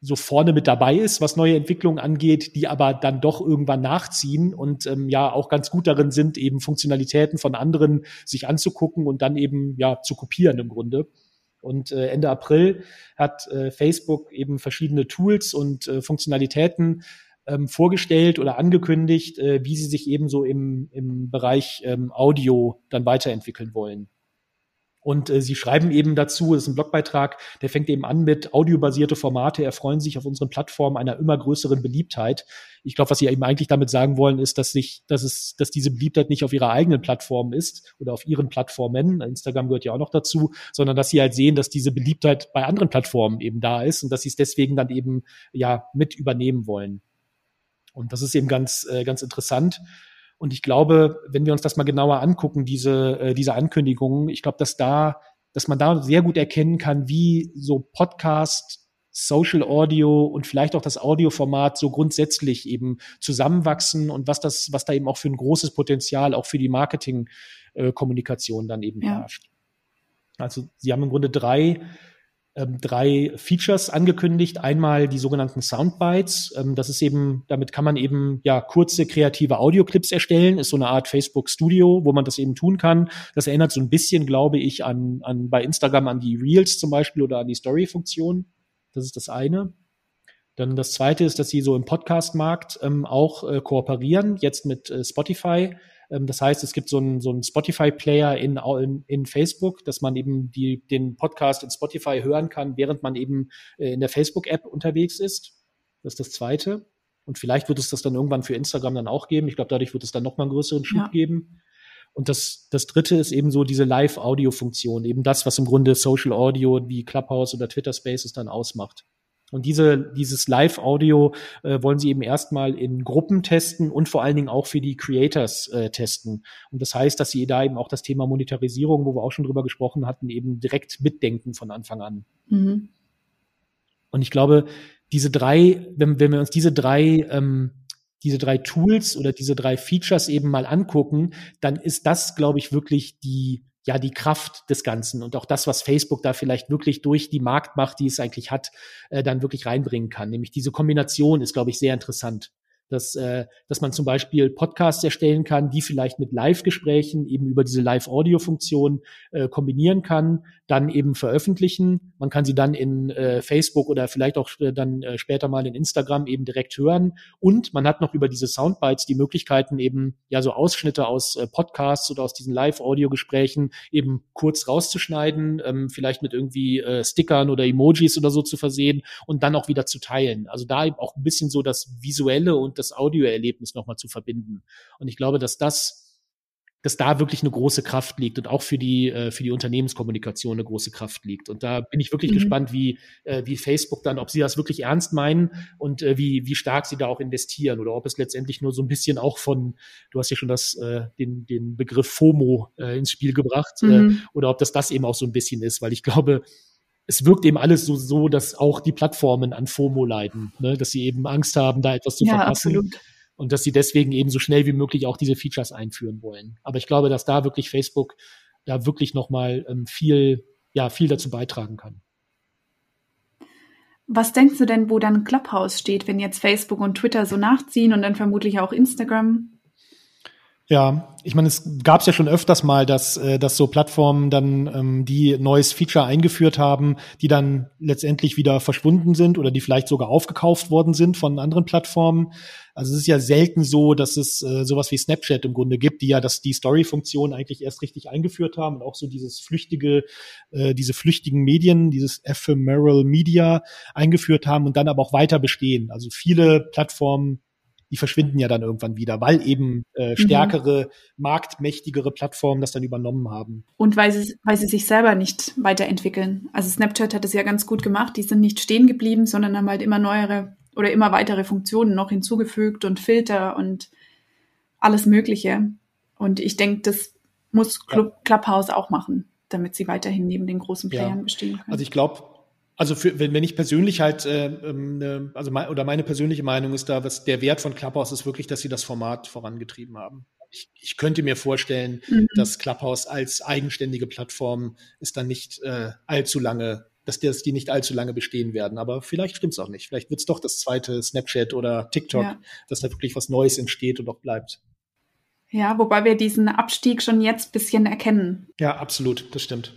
so vorne mit dabei ist, was neue Entwicklungen angeht, die aber dann doch irgendwann nachziehen und ähm, ja auch ganz gut darin sind, eben Funktionalitäten von anderen sich anzugucken und dann eben ja zu kopieren im Grunde. Und äh, Ende April hat äh, Facebook eben verschiedene Tools und äh, Funktionalitäten ähm, vorgestellt oder angekündigt, äh, wie sie sich eben so im, im Bereich ähm, Audio dann weiterentwickeln wollen. Und äh, sie schreiben eben dazu, das ist ein Blogbeitrag, der fängt eben an mit audiobasierte Formate erfreuen sich auf unseren Plattformen einer immer größeren Beliebtheit. Ich glaube, was sie eben eigentlich damit sagen wollen, ist, dass sich, dass es, dass diese Beliebtheit nicht auf ihrer eigenen Plattform ist oder auf ihren Plattformen, Instagram gehört ja auch noch dazu, sondern dass sie halt sehen, dass diese Beliebtheit bei anderen Plattformen eben da ist und dass sie es deswegen dann eben ja mit übernehmen wollen. Und das ist eben ganz, äh, ganz interessant. Und ich glaube, wenn wir uns das mal genauer angucken, diese, äh, diese Ankündigungen, ich glaube, dass da, dass man da sehr gut erkennen kann, wie so Podcast, Social Audio und vielleicht auch das Audioformat so grundsätzlich eben zusammenwachsen und was das, was da eben auch für ein großes Potenzial auch für die Marketingkommunikation äh, dann eben ja. herrscht. Also sie haben im Grunde drei ähm, drei Features angekündigt. Einmal die sogenannten Soundbites. Ähm, das ist eben, damit kann man eben ja kurze kreative Audioclips erstellen. Ist so eine Art Facebook Studio, wo man das eben tun kann. Das erinnert so ein bisschen, glaube ich, an, an bei Instagram an die Reels zum Beispiel oder an die Story-Funktion. Das ist das eine. Dann das zweite ist, dass sie so im Podcast-Markt ähm, auch äh, kooperieren, jetzt mit äh, Spotify das heißt, es gibt so einen, so einen Spotify-Player in, in, in Facebook, dass man eben die, den Podcast in Spotify hören kann, während man eben äh, in der Facebook-App unterwegs ist. Das ist das Zweite. Und vielleicht wird es das dann irgendwann für Instagram dann auch geben. Ich glaube, dadurch wird es dann nochmal einen größeren Schub ja. geben. Und das, das dritte ist eben so diese Live-Audio-Funktion, eben das, was im Grunde Social Audio wie Clubhouse oder Twitter Spaces dann ausmacht. Und diese, dieses Live-Audio äh, wollen sie eben erstmal in Gruppen testen und vor allen Dingen auch für die Creators äh, testen. Und das heißt, dass sie da eben auch das Thema Monetarisierung, wo wir auch schon drüber gesprochen hatten, eben direkt mitdenken von Anfang an. Mhm. Und ich glaube, diese drei, wenn, wenn wir uns diese drei, ähm, diese drei Tools oder diese drei Features eben mal angucken, dann ist das, glaube ich, wirklich die ja die Kraft des Ganzen und auch das, was Facebook da vielleicht wirklich durch die Marktmacht, die es eigentlich hat, äh, dann wirklich reinbringen kann. Nämlich diese Kombination ist, glaube ich, sehr interessant dass, äh, dass man zum Beispiel Podcasts erstellen kann, die vielleicht mit Live-Gesprächen eben über diese Live-Audio-Funktion äh, kombinieren kann, dann eben veröffentlichen. Man kann sie dann in äh, Facebook oder vielleicht auch äh, dann äh, später mal in Instagram eben direkt hören. Und man hat noch über diese Soundbites die Möglichkeiten eben ja so Ausschnitte aus äh, Podcasts oder aus diesen Live-Audio-Gesprächen eben kurz rauszuschneiden, ähm, vielleicht mit irgendwie äh, Stickern oder Emojis oder so zu versehen und dann auch wieder zu teilen. Also da eben auch ein bisschen so das visuelle und das Audioerlebnis nochmal zu verbinden. Und ich glaube, dass das dass da wirklich eine große Kraft liegt und auch für die, äh, für die Unternehmenskommunikation eine große Kraft liegt. Und da bin ich wirklich mhm. gespannt, wie, äh, wie Facebook dann, ob sie das wirklich ernst meinen und äh, wie, wie stark sie da auch investieren oder ob es letztendlich nur so ein bisschen auch von, du hast ja schon das, den, den Begriff FOMO ins Spiel gebracht, mhm. oder ob das das eben auch so ein bisschen ist, weil ich glaube, es wirkt eben alles so, so, dass auch die Plattformen an FOMO leiden, ne? dass sie eben Angst haben, da etwas zu ja, verpassen. Absolut. Und dass sie deswegen eben so schnell wie möglich auch diese Features einführen wollen. Aber ich glaube, dass da wirklich Facebook da wirklich nochmal ähm, viel, ja, viel dazu beitragen kann. Was denkst du denn, wo dann Clubhouse steht, wenn jetzt Facebook und Twitter so nachziehen und dann vermutlich auch Instagram? Ja, ich meine, es gab es ja schon öfters mal, dass, äh, dass so Plattformen dann ähm, die neues Feature eingeführt haben, die dann letztendlich wieder verschwunden sind oder die vielleicht sogar aufgekauft worden sind von anderen Plattformen. Also es ist ja selten so, dass es äh, sowas wie Snapchat im Grunde gibt, die ja das die Story-Funktion eigentlich erst richtig eingeführt haben und auch so dieses flüchtige, äh, diese flüchtigen Medien, dieses ephemeral Media eingeführt haben und dann aber auch weiter bestehen. Also viele Plattformen die verschwinden ja dann irgendwann wieder, weil eben äh, mhm. stärkere, mhm. marktmächtigere Plattformen das dann übernommen haben. Und weil sie, weil sie sich selber nicht weiterentwickeln. Also Snapchat hat es ja ganz gut gemacht. Die sind nicht stehen geblieben, sondern haben halt immer neuere oder immer weitere Funktionen noch hinzugefügt und Filter und alles Mögliche. Und ich denke, das muss Club. Clubhouse auch machen, damit sie weiterhin neben den großen Playern ja. bestehen können. Also ich glaube, also für, wenn, wenn ich persönlich halt, äh, ne, also mein, oder meine persönliche Meinung ist da, was der Wert von Clubhouse ist wirklich, dass sie das Format vorangetrieben haben. Ich, ich könnte mir vorstellen, mhm. dass Clubhouse als eigenständige Plattform ist dann nicht äh, allzu lange, dass das die nicht allzu lange bestehen werden. Aber vielleicht stimmt es auch nicht. Vielleicht wird es doch das zweite Snapchat oder TikTok, ja. dass da wirklich was Neues entsteht und auch bleibt. Ja, wobei wir diesen Abstieg schon jetzt bisschen erkennen. Ja, absolut, das stimmt.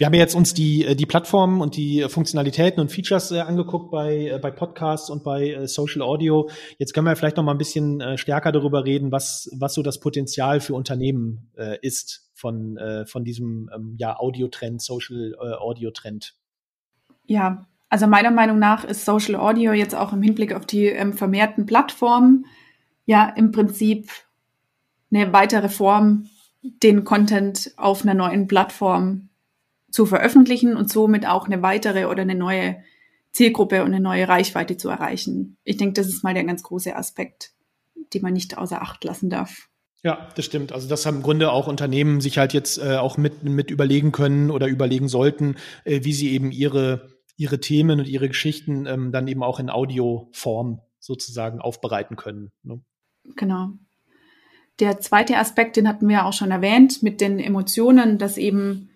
Wir haben ja jetzt uns die, äh, die Plattformen und die Funktionalitäten und Features äh, angeguckt bei, äh, bei Podcasts und bei Social Audio. Jetzt können wir vielleicht noch mal ein bisschen stärker darüber reden, was, was so das Potenzial für Unternehmen ist von, von diesem ähm, ja, Audio-Trend, Social Audio-Trend. Ja, also meiner Meinung nach ist Social Audio jetzt auch im Hinblick auf die ähm, vermehrten Plattformen ja im Prinzip eine weitere Form, den Content auf einer neuen Plattform zu veröffentlichen und somit auch eine weitere oder eine neue Zielgruppe und eine neue Reichweite zu erreichen. Ich denke, das ist mal der ganz große Aspekt, den man nicht außer Acht lassen darf. Ja, das stimmt. Also das haben im Grunde auch Unternehmen sich halt jetzt äh, auch mit, mit überlegen können oder überlegen sollten, äh, wie sie eben ihre, ihre Themen und ihre Geschichten ähm, dann eben auch in Audioform sozusagen aufbereiten können. Ne? Genau. Der zweite Aspekt, den hatten wir auch schon erwähnt, mit den Emotionen, dass eben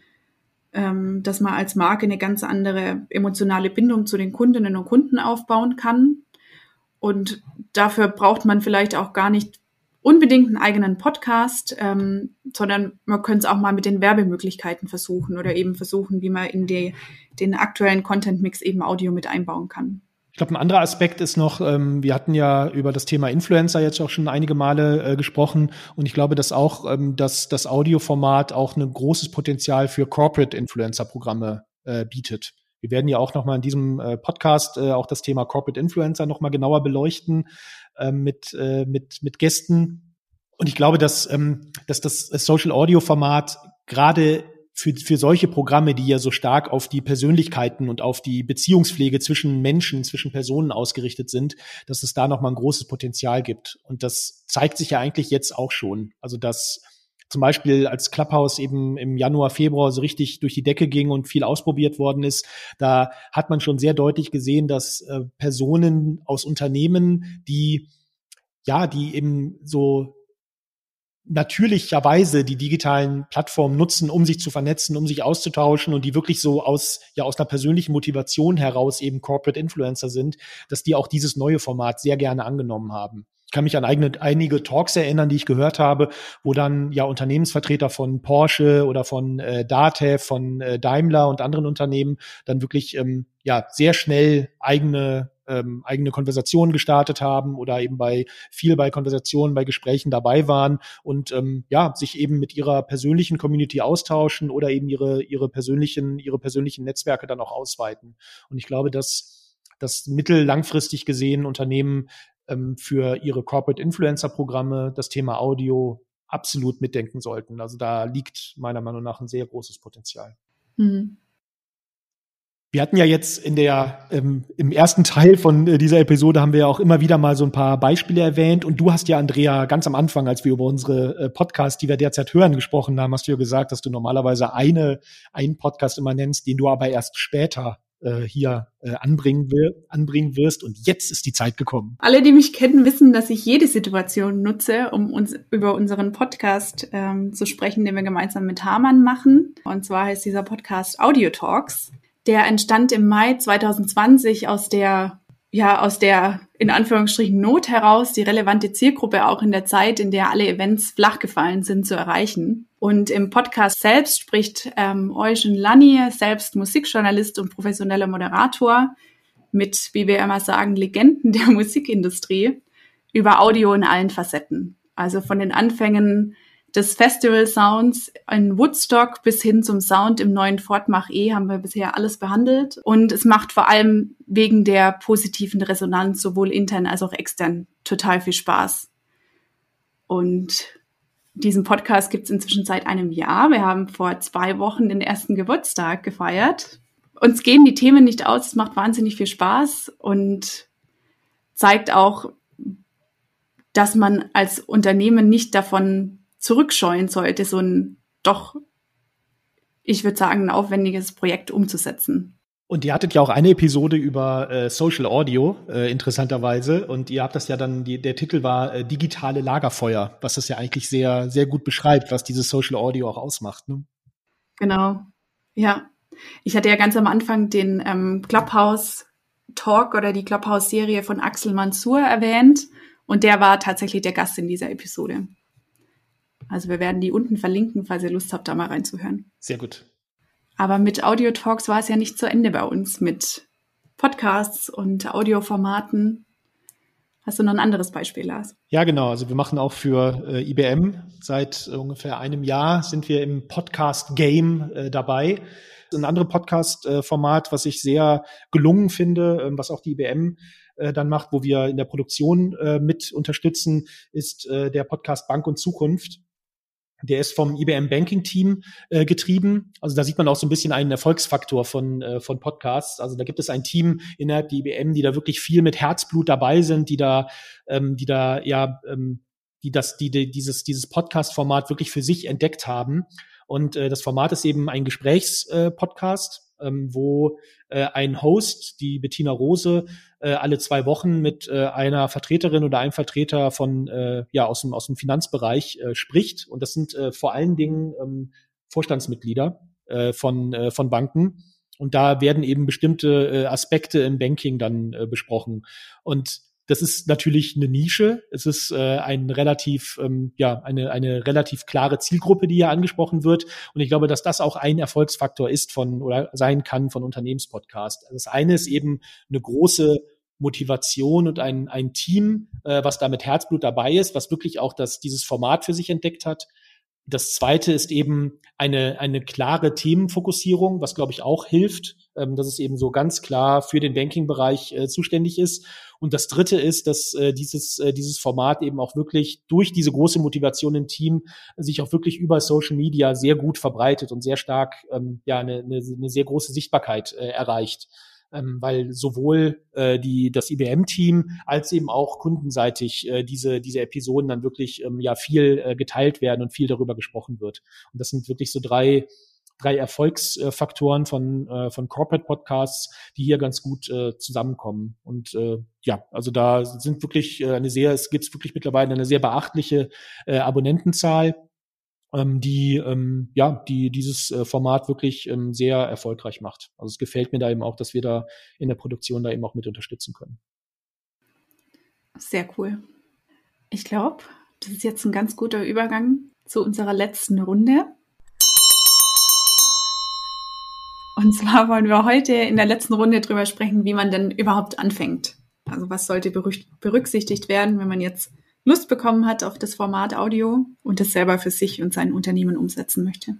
ähm, dass man als Marke eine ganz andere emotionale Bindung zu den Kundinnen und Kunden aufbauen kann. Und dafür braucht man vielleicht auch gar nicht unbedingt einen eigenen Podcast, ähm, sondern man könnte es auch mal mit den Werbemöglichkeiten versuchen oder eben versuchen, wie man in die, den aktuellen Content-Mix eben Audio mit einbauen kann. Ich glaube, ein anderer Aspekt ist noch, ähm, wir hatten ja über das Thema Influencer jetzt auch schon einige Male äh, gesprochen und ich glaube, dass auch ähm, dass das Audioformat auch ein großes Potenzial für Corporate Influencer-Programme äh, bietet. Wir werden ja auch nochmal in diesem äh, Podcast äh, auch das Thema Corporate Influencer nochmal genauer beleuchten äh, mit, äh, mit, mit Gästen. Und ich glaube, dass, ähm, dass das Social Audio Format gerade für, für solche Programme, die ja so stark auf die Persönlichkeiten und auf die Beziehungspflege zwischen Menschen, zwischen Personen ausgerichtet sind, dass es da nochmal ein großes Potenzial gibt. Und das zeigt sich ja eigentlich jetzt auch schon. Also dass zum Beispiel als Clubhouse eben im Januar, Februar so richtig durch die Decke ging und viel ausprobiert worden ist, da hat man schon sehr deutlich gesehen, dass äh, Personen aus Unternehmen, die ja, die eben so natürlicherweise die digitalen Plattformen nutzen, um sich zu vernetzen, um sich auszutauschen und die wirklich so aus, ja, aus einer persönlichen Motivation heraus eben Corporate Influencer sind, dass die auch dieses neue Format sehr gerne angenommen haben. Ich kann mich an eigene, einige Talks erinnern, die ich gehört habe, wo dann ja Unternehmensvertreter von Porsche oder von äh, Datev, von äh, Daimler und anderen Unternehmen dann wirklich ähm, ja sehr schnell eigene ähm, eigene Konversationen gestartet haben oder eben bei viel bei Konversationen, bei Gesprächen dabei waren und ähm, ja, sich eben mit ihrer persönlichen Community austauschen oder eben ihre, ihre persönlichen, ihre persönlichen Netzwerke dann auch ausweiten. Und ich glaube, dass das mittel gesehen Unternehmen ähm, für ihre Corporate Influencer Programme das Thema Audio absolut mitdenken sollten. Also da liegt meiner Meinung nach ein sehr großes Potenzial. Mhm. Wir hatten ja jetzt in der ähm, im ersten Teil von äh, dieser Episode haben wir ja auch immer wieder mal so ein paar Beispiele erwähnt und du hast ja Andrea ganz am Anfang, als wir über unsere äh, Podcasts, die wir derzeit hören, gesprochen haben, hast du ja gesagt, dass du normalerweise eine einen Podcast immer nennst, den du aber erst später äh, hier äh, anbringen, will, anbringen wirst und jetzt ist die Zeit gekommen. Alle, die mich kennen, wissen, dass ich jede Situation nutze, um uns über unseren Podcast ähm, zu sprechen, den wir gemeinsam mit Hamann machen. Und zwar heißt dieser Podcast Audio Talks. Der entstand im Mai 2020 aus der, ja, aus der, in Anführungsstrichen, Not heraus, die relevante Zielgruppe auch in der Zeit, in der alle Events flachgefallen sind, zu erreichen. Und im Podcast selbst spricht ähm, Eugen Lanni, selbst Musikjournalist und professioneller Moderator, mit, wie wir immer sagen, Legenden der Musikindustrie über Audio in allen Facetten. Also von den Anfängen des Festival Sounds in Woodstock bis hin zum Sound im neuen Ford Mach E haben wir bisher alles behandelt. Und es macht vor allem wegen der positiven Resonanz sowohl intern als auch extern total viel Spaß. Und diesen Podcast gibt es inzwischen seit einem Jahr. Wir haben vor zwei Wochen den ersten Geburtstag gefeiert. Uns gehen die Themen nicht aus, es macht wahnsinnig viel Spaß und zeigt auch, dass man als Unternehmen nicht davon zurückscheuen sollte, so ein doch, ich würde sagen, ein aufwendiges Projekt umzusetzen. Und ihr hattet ja auch eine Episode über äh, Social Audio, äh, interessanterweise. Und ihr habt das ja dann, die, der Titel war äh, Digitale Lagerfeuer, was das ja eigentlich sehr, sehr gut beschreibt, was dieses Social Audio auch ausmacht. Ne? Genau. Ja. Ich hatte ja ganz am Anfang den ähm, Clubhouse Talk oder die Clubhouse Serie von Axel Mansour erwähnt. Und der war tatsächlich der Gast in dieser Episode. Also wir werden die unten verlinken, falls ihr Lust habt, da mal reinzuhören. Sehr gut. Aber mit Audio Talks war es ja nicht zu Ende bei uns mit Podcasts und Audioformaten. Hast du noch ein anderes Beispiel, Lars? Ja, genau. Also wir machen auch für äh, IBM seit ungefähr einem Jahr sind wir im Podcast-Game äh, dabei. Ein anderes Podcast-Format, was ich sehr gelungen finde, äh, was auch die IBM äh, dann macht, wo wir in der Produktion äh, mit unterstützen, ist äh, der Podcast Bank und Zukunft. Der ist vom IBM Banking Team äh, getrieben. Also da sieht man auch so ein bisschen einen Erfolgsfaktor von, äh, von Podcasts. Also da gibt es ein Team innerhalb der IBM, die da wirklich viel mit Herzblut dabei sind, die da, ähm, die da ja, ähm, die das, die, die dieses, dieses Podcast-Format wirklich für sich entdeckt haben. Und äh, das Format ist eben ein Gesprächspodcast. Äh, ähm, wo äh, ein Host, die Bettina Rose, äh, alle zwei Wochen mit äh, einer Vertreterin oder einem Vertreter von äh, ja aus dem aus dem Finanzbereich äh, spricht. Und das sind äh, vor allen Dingen ähm, Vorstandsmitglieder äh, von äh, von Banken. Und da werden eben bestimmte äh, Aspekte im Banking dann äh, besprochen. Und das ist natürlich eine Nische. Es ist äh, ein relativ, ähm, ja, eine, eine relativ klare Zielgruppe, die hier angesprochen wird. Und ich glaube, dass das auch ein Erfolgsfaktor ist von oder sein kann von Unternehmenspodcast. Also das eine ist eben eine große Motivation und ein, ein Team, äh, was da mit Herzblut dabei ist, was wirklich auch das, dieses Format für sich entdeckt hat. Das zweite ist eben eine, eine klare Themenfokussierung, was glaube ich auch hilft, ähm, dass es eben so ganz klar für den Banking-Bereich äh, zuständig ist. Und das dritte ist, dass äh, dieses, äh, dieses Format eben auch wirklich durch diese große Motivation im Team sich auch wirklich über Social Media sehr gut verbreitet und sehr stark, ähm, ja, eine, eine, eine sehr große Sichtbarkeit äh, erreicht ähm, weil sowohl äh, die, das IBM-Team als eben auch kundenseitig äh, diese, diese Episoden dann wirklich ähm, ja viel äh, geteilt werden und viel darüber gesprochen wird. Und das sind wirklich so drei drei Erfolgsfaktoren von, äh, von Corporate Podcasts, die hier ganz gut äh, zusammenkommen. Und äh, ja, also da sind wirklich äh, eine sehr, es gibt wirklich mittlerweile eine sehr beachtliche äh, Abonnentenzahl ähm, die ähm, ja die dieses Format wirklich ähm, sehr erfolgreich macht. Also es gefällt mir da eben auch, dass wir da in der Produktion da eben auch mit unterstützen können. Sehr cool. Ich glaube, das ist jetzt ein ganz guter Übergang zu unserer letzten Runde. Und zwar wollen wir heute in der letzten Runde drüber sprechen, wie man denn überhaupt anfängt. Also was sollte berücksichtigt werden, wenn man jetzt Lust bekommen hat auf das Format Audio und es selber für sich und sein Unternehmen umsetzen möchte.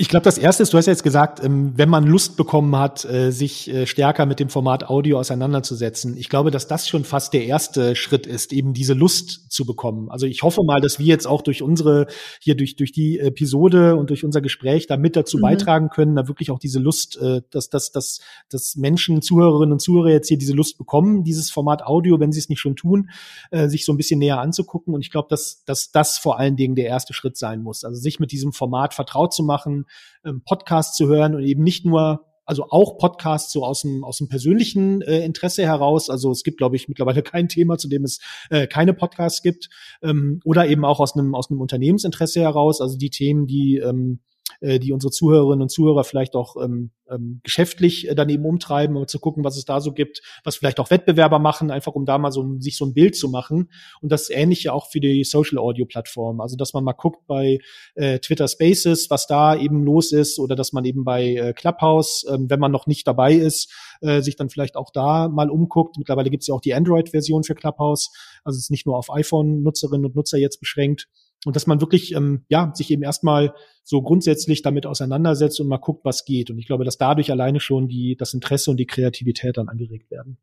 Ich glaube, das erste ist, du hast ja jetzt gesagt, ähm, wenn man Lust bekommen hat, äh, sich äh, stärker mit dem Format Audio auseinanderzusetzen. Ich glaube, dass das schon fast der erste Schritt ist, eben diese Lust zu bekommen. Also ich hoffe mal, dass wir jetzt auch durch unsere, hier durch, durch die Episode und durch unser Gespräch da mit dazu mhm. beitragen können, da wirklich auch diese Lust, äh, dass, dass, dass, dass Menschen, Zuhörerinnen und Zuhörer jetzt hier diese Lust bekommen, dieses Format Audio, wenn sie es nicht schon tun, sich so ein bisschen näher anzugucken. Und ich glaube, dass, dass das vor allen Dingen der erste Schritt sein muss. Also sich mit diesem Format vertraut zu machen, ähm, Podcast zu hören und eben nicht nur also auch Podcasts so aus dem aus dem persönlichen äh, Interesse heraus. Also es gibt, glaube ich, mittlerweile [LAUGHS] kein Thema, zu dem es äh, keine Podcasts gibt, ähm, oder eben auch aus einem aus einem Unternehmensinteresse heraus. Also die Themen, die ähm, äh, die unsere Zuhörerinnen und Zuhörer vielleicht auch ähm, ähm, geschäftlich äh, daneben umtreiben, um zu gucken, was es da so gibt, was vielleicht auch Wettbewerber machen, einfach um da mal so sich so ein Bild zu machen. Und das ähnliche auch für die Social Audio Plattform. Also dass man mal guckt bei äh, Twitter Spaces, was da eben los ist, oder dass man eben bei äh, Clubhouse, äh, wenn man noch nicht dabei ist, äh, sich dann vielleicht auch da mal umguckt. Mittlerweile gibt es ja auch die Android-Version für Clubhouse. Also es ist nicht nur auf iPhone-Nutzerinnen und Nutzer jetzt beschränkt. Und dass man wirklich, ähm, ja, sich eben erstmal so grundsätzlich damit auseinandersetzt und mal guckt, was geht. Und ich glaube, dass dadurch alleine schon die, das Interesse und die Kreativität dann angeregt werden.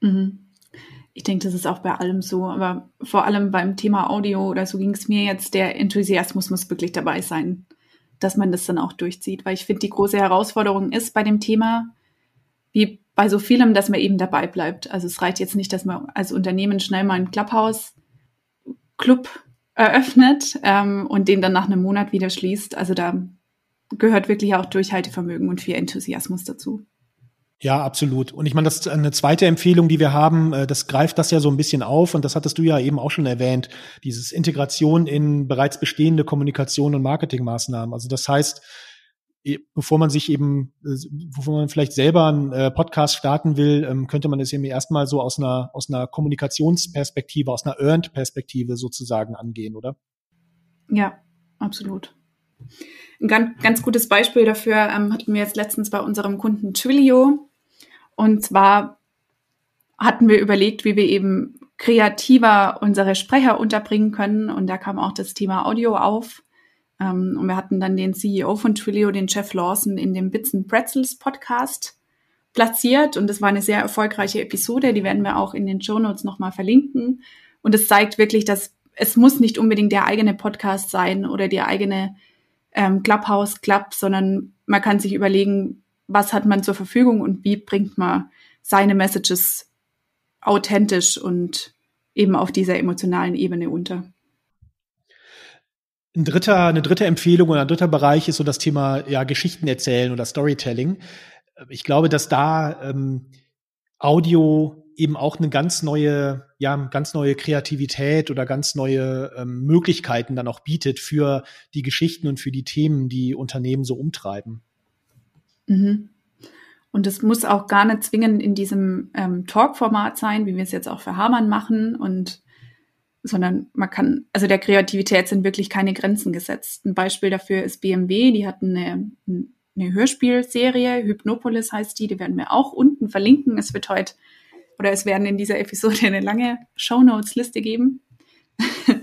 Mhm. Ich denke, das ist auch bei allem so, aber vor allem beim Thema Audio oder so ging es mir jetzt, der Enthusiasmus muss wirklich dabei sein, dass man das dann auch durchzieht. Weil ich finde, die große Herausforderung ist bei dem Thema, wie bei so vielem, dass man eben dabei bleibt. Also es reicht jetzt nicht, dass man als Unternehmen schnell mal einen Clubhouse-Club eröffnet ähm, und den dann nach einem Monat wieder schließt. Also da gehört wirklich auch Durchhaltevermögen und viel Enthusiasmus dazu. Ja, absolut. Und ich meine, das ist eine zweite Empfehlung, die wir haben, äh, das greift das ja so ein bisschen auf und das hattest du ja eben auch schon erwähnt, dieses Integration in bereits bestehende Kommunikation und Marketingmaßnahmen. Also das heißt, bevor man sich eben, äh, bevor man vielleicht selber einen äh, Podcast starten will, ähm, könnte man es eben erstmal so aus einer, aus einer Kommunikationsperspektive, aus einer Earned-Perspektive sozusagen angehen, oder? Ja, absolut. Ein ganz, ganz gutes Beispiel dafür ähm, hatten wir jetzt letztens bei unserem Kunden Twilio. Und zwar hatten wir überlegt, wie wir eben kreativer unsere Sprecher unterbringen können. Und da kam auch das Thema Audio auf. Ähm, und wir hatten dann den CEO von Twilio, den Jeff Lawson, in dem Bits and Pretzels Podcast platziert. Und das war eine sehr erfolgreiche Episode. Die werden wir auch in den Show Notes nochmal verlinken. Und es zeigt wirklich, dass es muss nicht unbedingt der eigene Podcast sein oder die eigene ähm, Clubhouse Club, sondern man kann sich überlegen, was hat man zur Verfügung und wie bringt man seine Messages authentisch und eben auf dieser emotionalen Ebene unter. Ein dritter, eine dritte Empfehlung oder ein dritter Bereich ist so das Thema ja, Geschichten erzählen oder Storytelling. Ich glaube, dass da ähm, Audio eben auch eine ganz neue, ja, ganz neue Kreativität oder ganz neue ähm, Möglichkeiten dann auch bietet für die Geschichten und für die Themen, die Unternehmen so umtreiben. Mhm. Und es muss auch gar nicht zwingend in diesem ähm, Talk-Format sein, wie wir es jetzt auch für Hamann machen und sondern man kann, also der Kreativität sind wirklich keine Grenzen gesetzt. Ein Beispiel dafür ist BMW, die hatten eine, eine Hörspielserie, Hypnopolis heißt die, die werden wir auch unten verlinken. Es wird heute, oder es werden in dieser Episode [LAUGHS] eine lange Shownotes-Liste geben. [LAUGHS]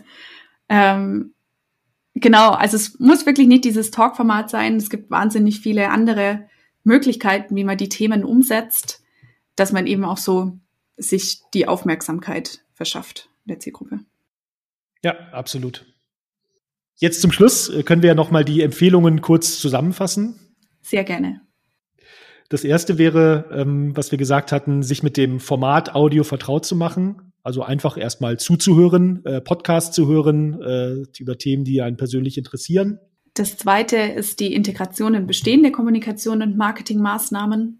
ähm, genau, also es muss wirklich nicht dieses Talk-Format sein. Es gibt wahnsinnig viele andere Möglichkeiten, wie man die Themen umsetzt, dass man eben auch so sich die Aufmerksamkeit verschafft der Zielgruppe. Ja, absolut. Jetzt zum Schluss äh, können wir ja noch mal die Empfehlungen kurz zusammenfassen. Sehr gerne. Das erste wäre, ähm, was wir gesagt hatten, sich mit dem Format Audio vertraut zu machen. Also einfach erstmal zuzuhören, äh, Podcast zu hören äh, über Themen, die einen persönlich interessieren. Das zweite ist die Integration in bestehende Kommunikation und Marketingmaßnahmen.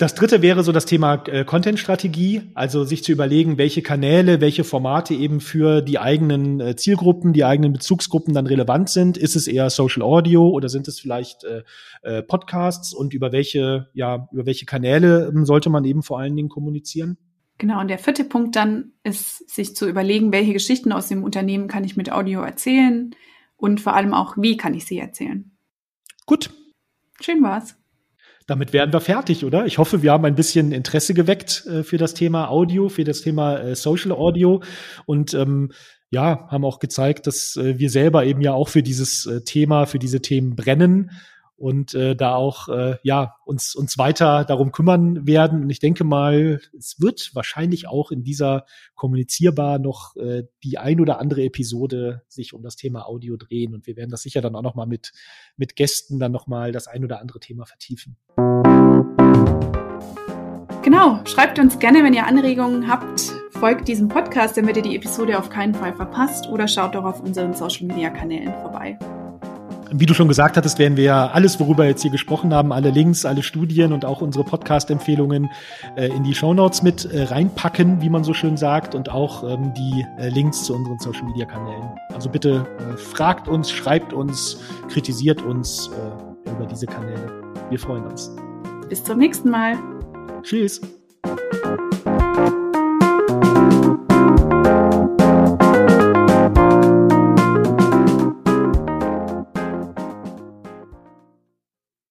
Das dritte wäre so das Thema äh, Content-Strategie, also sich zu überlegen, welche Kanäle, welche Formate eben für die eigenen äh, Zielgruppen, die eigenen Bezugsgruppen dann relevant sind. Ist es eher Social Audio oder sind es vielleicht äh, äh, Podcasts und über welche, ja, über welche Kanäle ähm, sollte man eben vor allen Dingen kommunizieren? Genau, und der vierte Punkt dann ist, sich zu überlegen, welche Geschichten aus dem Unternehmen kann ich mit Audio erzählen und vor allem auch, wie kann ich sie erzählen. Gut. Schön war's damit wären wir fertig, oder? Ich hoffe, wir haben ein bisschen Interesse geweckt äh, für das Thema Audio, für das Thema äh, Social Audio und ähm, ja, haben auch gezeigt, dass äh, wir selber eben ja auch für dieses äh, Thema, für diese Themen brennen und äh, da auch äh, ja uns uns weiter darum kümmern werden. Und ich denke mal, es wird wahrscheinlich auch in dieser kommunizierbar noch äh, die ein oder andere Episode sich um das Thema Audio drehen und wir werden das sicher dann auch noch mal mit mit Gästen dann noch mal das ein oder andere Thema vertiefen. Genau, schreibt uns gerne, wenn ihr Anregungen habt. Folgt diesem Podcast, damit ihr die Episode auf keinen Fall verpasst oder schaut doch auf unseren Social Media Kanälen vorbei. Wie du schon gesagt hattest, werden wir alles, worüber wir jetzt hier gesprochen haben, alle Links, alle Studien und auch unsere Podcast-Empfehlungen äh, in die Show Notes mit äh, reinpacken, wie man so schön sagt, und auch ähm, die äh, Links zu unseren Social-Media-Kanälen. Also bitte äh, fragt uns, schreibt uns, kritisiert uns äh, über diese Kanäle. Wir freuen uns. Bis zum nächsten Mal. Tschüss.